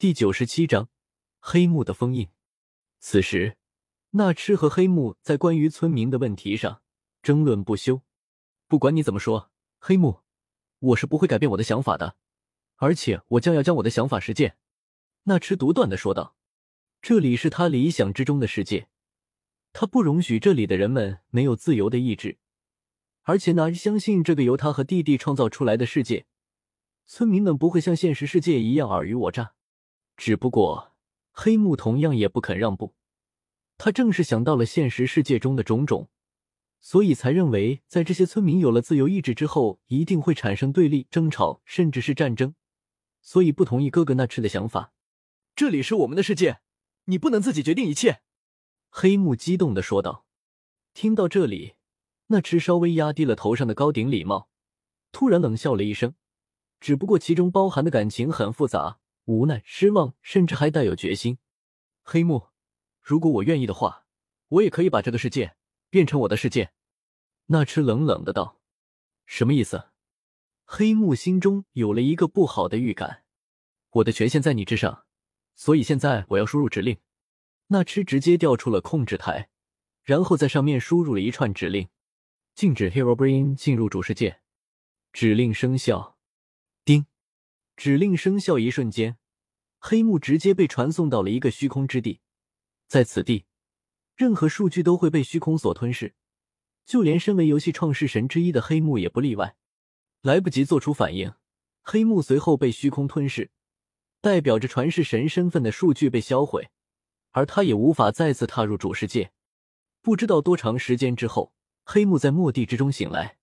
第九十七章黑幕的封印。此时，纳吃和黑幕在关于村民的问题上争论不休。不管你怎么说，黑幕，我是不会改变我的想法的，而且我将要将我的想法实践。纳吃独断的说道：“这里是他理想之中的世界，他不容许这里的人们没有自由的意志。而且，纳日相信这个由他和弟弟创造出来的世界，村民们不会像现实世界一样尔虞我诈。只不过，黑木同样也不肯让步。他正是想到了现实世界中的种种。”所以才认为，在这些村民有了自由意志之后，一定会产生对立、争吵，甚至是战争。所以不同意哥哥那吃的想法。这里是我们的世界，你不能自己决定一切。”黑木激动的说道。听到这里，那吃稍微压低了头上的高顶礼帽，突然冷笑了一声。只不过其中包含的感情很复杂，无奈、失望，甚至还带有决心。黑木，如果我愿意的话，我也可以把这个世界。变成我的世界，那痴冷冷的道：“什么意思？”黑木心中有了一个不好的预感。我的权限在你之上，所以现在我要输入指令。那痴直接调出了控制台，然后在上面输入了一串指令：“禁止 Hero Brain 进入主世界。”指令生效。叮！指令生效一瞬间，黑木直接被传送到了一个虚空之地，在此地。任何数据都会被虚空所吞噬，就连身为游戏创世神之一的黑幕也不例外。来不及做出反应，黑幕随后被虚空吞噬，代表着传世神身份的数据被销毁，而他也无法再次踏入主世界。不知道多长时间之后，黑幕在末地之中醒来，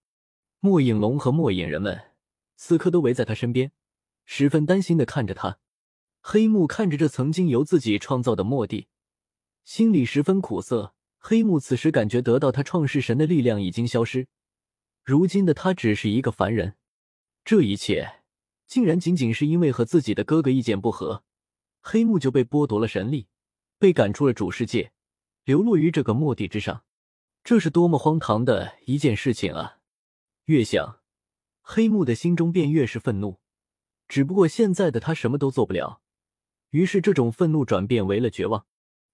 末影龙和末影人们此刻都围在他身边，十分担心的看着他。黑幕看着这曾经由自己创造的末地。心里十分苦涩。黑木此时感觉得到他创世神的力量已经消失，如今的他只是一个凡人。这一切竟然仅仅是因为和自己的哥哥意见不合，黑木就被剥夺了神力，被赶出了主世界，流落于这个末地之上。这是多么荒唐的一件事情啊！越想，黑木的心中便越是愤怒。只不过现在的他什么都做不了，于是这种愤怒转变为了绝望。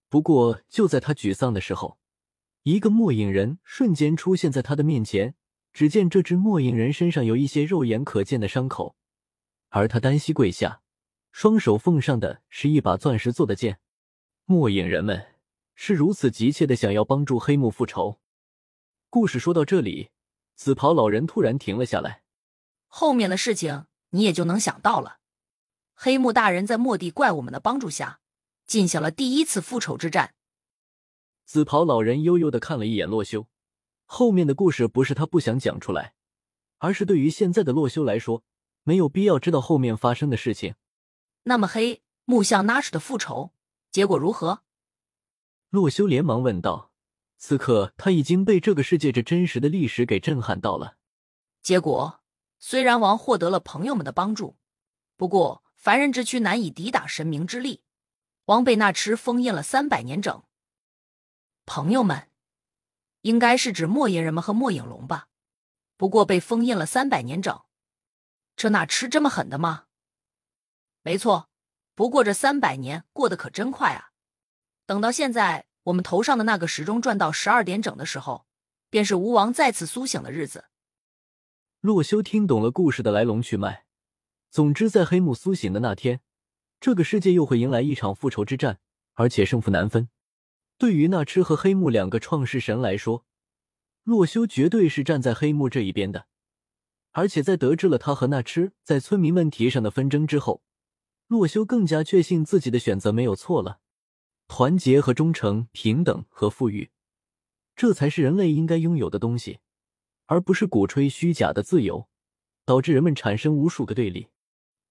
不过，就在他沮丧的时候，一个末影人瞬间出现在他的面前。只见这只末影人身上有一些肉眼可见的伤口，而他单膝跪下，双手奉上的是一把钻石做的剑。末影人们是如此急切的想要帮助黑木复仇。故事说到这里，紫袍老人突然停了下来。后面的事情你也就能想到了。黑木大人在末地怪物们的帮助下。进行了第一次复仇之战。紫袍老人悠悠的看了一眼洛修，后面的故事不是他不想讲出来，而是对于现在的洛修来说，没有必要知道后面发生的事情。那么黑木像 Nash 的复仇结果如何？洛修连忙问道。此刻他已经被这个世界这真实的历史给震撼到了。结果虽然王获得了朋友们的帮助，不过凡人之躯难以抵挡神明之力。王被那吃封印了三百年整。朋友们，应该是指末影人们和末影龙吧？不过被封印了三百年整，这那吃这么狠的吗？没错，不过这三百年过得可真快啊！等到现在我们头上的那个时钟转到十二点整的时候，便是吴王再次苏醒的日子。洛修听懂了故事的来龙去脉。总之，在黑幕苏醒的那天。这个世界又会迎来一场复仇之战，而且胜负难分。对于那痴和黑木两个创世神来说，洛修绝对是站在黑木这一边的。而且在得知了他和那痴在村民问题上的纷争之后，洛修更加确信自己的选择没有错了。团结和忠诚、平等和富裕，这才是人类应该拥有的东西，而不是鼓吹虚假的自由，导致人们产生无数个对立。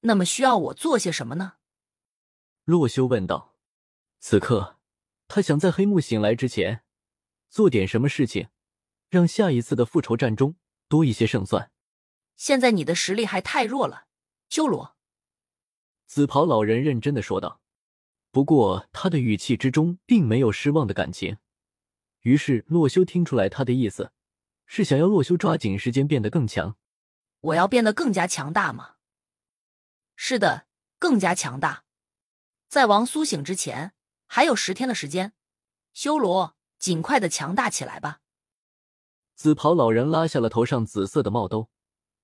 那么需要我做些什么呢？洛修问道：“此刻，他想在黑木醒来之前做点什么事情，让下一次的复仇战中多一些胜算。现在你的实力还太弱了，修罗。”紫袍老人认真的说道。不过他的语气之中并没有失望的感情。于是洛修听出来他的意思，是想要洛修抓紧时间变得更强。我要变得更加强大吗？是的，更加强大。在王苏醒之前，还有十天的时间。修罗，尽快的强大起来吧！紫袍老人拉下了头上紫色的帽兜，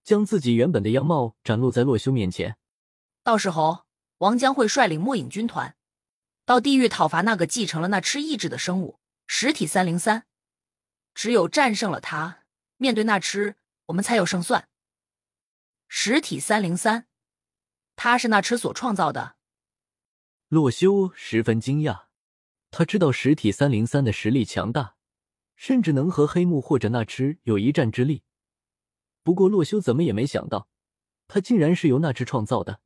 将自己原本的样貌展露在洛修面前。到时候，王将会率领末影军团到地狱讨伐那个继承了那吃意志的生物实体三零三。只有战胜了他，面对那吃，我们才有胜算。实体三零三，他是那吃所创造的。洛修十分惊讶，他知道实体三零三的实力强大，甚至能和黑幕或者那只有一战之力。不过洛修怎么也没想到，他竟然是由那只创造的。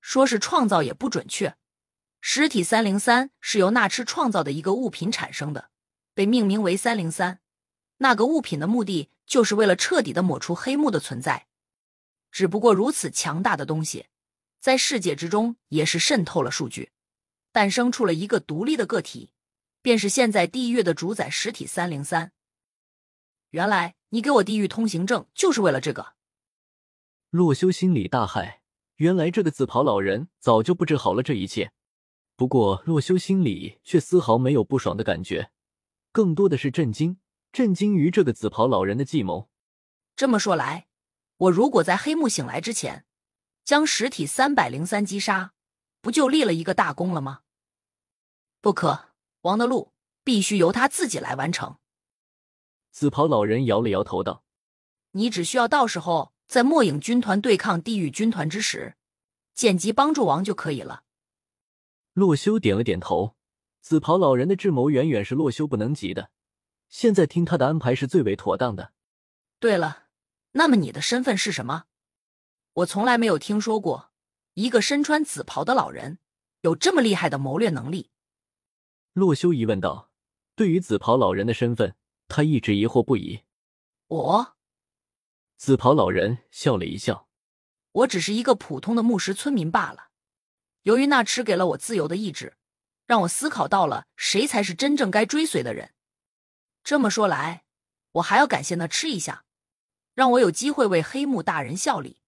说是创造也不准确，实体三零三是由那只创造的一个物品产生的，被命名为三零三。那个物品的目的就是为了彻底的抹除黑幕的存在。只不过如此强大的东西。在世界之中，也是渗透了数据，诞生出了一个独立的个体，便是现在地狱的主宰实体三零三。原来你给我地狱通行证就是为了这个。洛修心里大骇，原来这个紫袍老人早就布置好了这一切。不过洛修心里却丝毫没有不爽的感觉，更多的是震惊，震惊于这个紫袍老人的计谋。这么说来，我如果在黑幕醒来之前。将实体三百零三击杀，不就立了一个大功了吗？不可，王的路必须由他自己来完成。紫袍老人摇了摇头道：“你只需要到时候在末影军团对抗地狱军团之时，见机帮助王就可以了。”洛修点了点头。紫袍老人的智谋远远是洛修不能及的，现在听他的安排是最为妥当的。对了，那么你的身份是什么？我从来没有听说过一个身穿紫袍的老人有这么厉害的谋略能力。洛修疑问道：“对于紫袍老人的身份，他一直疑惑不已。”我，紫袍老人笑了一笑：“我只是一个普通的牧师村民罢了。由于那吃给了我自由的意志，让我思考到了谁才是真正该追随的人。这么说来，我还要感谢那吃一下，让我有机会为黑木大人效力。”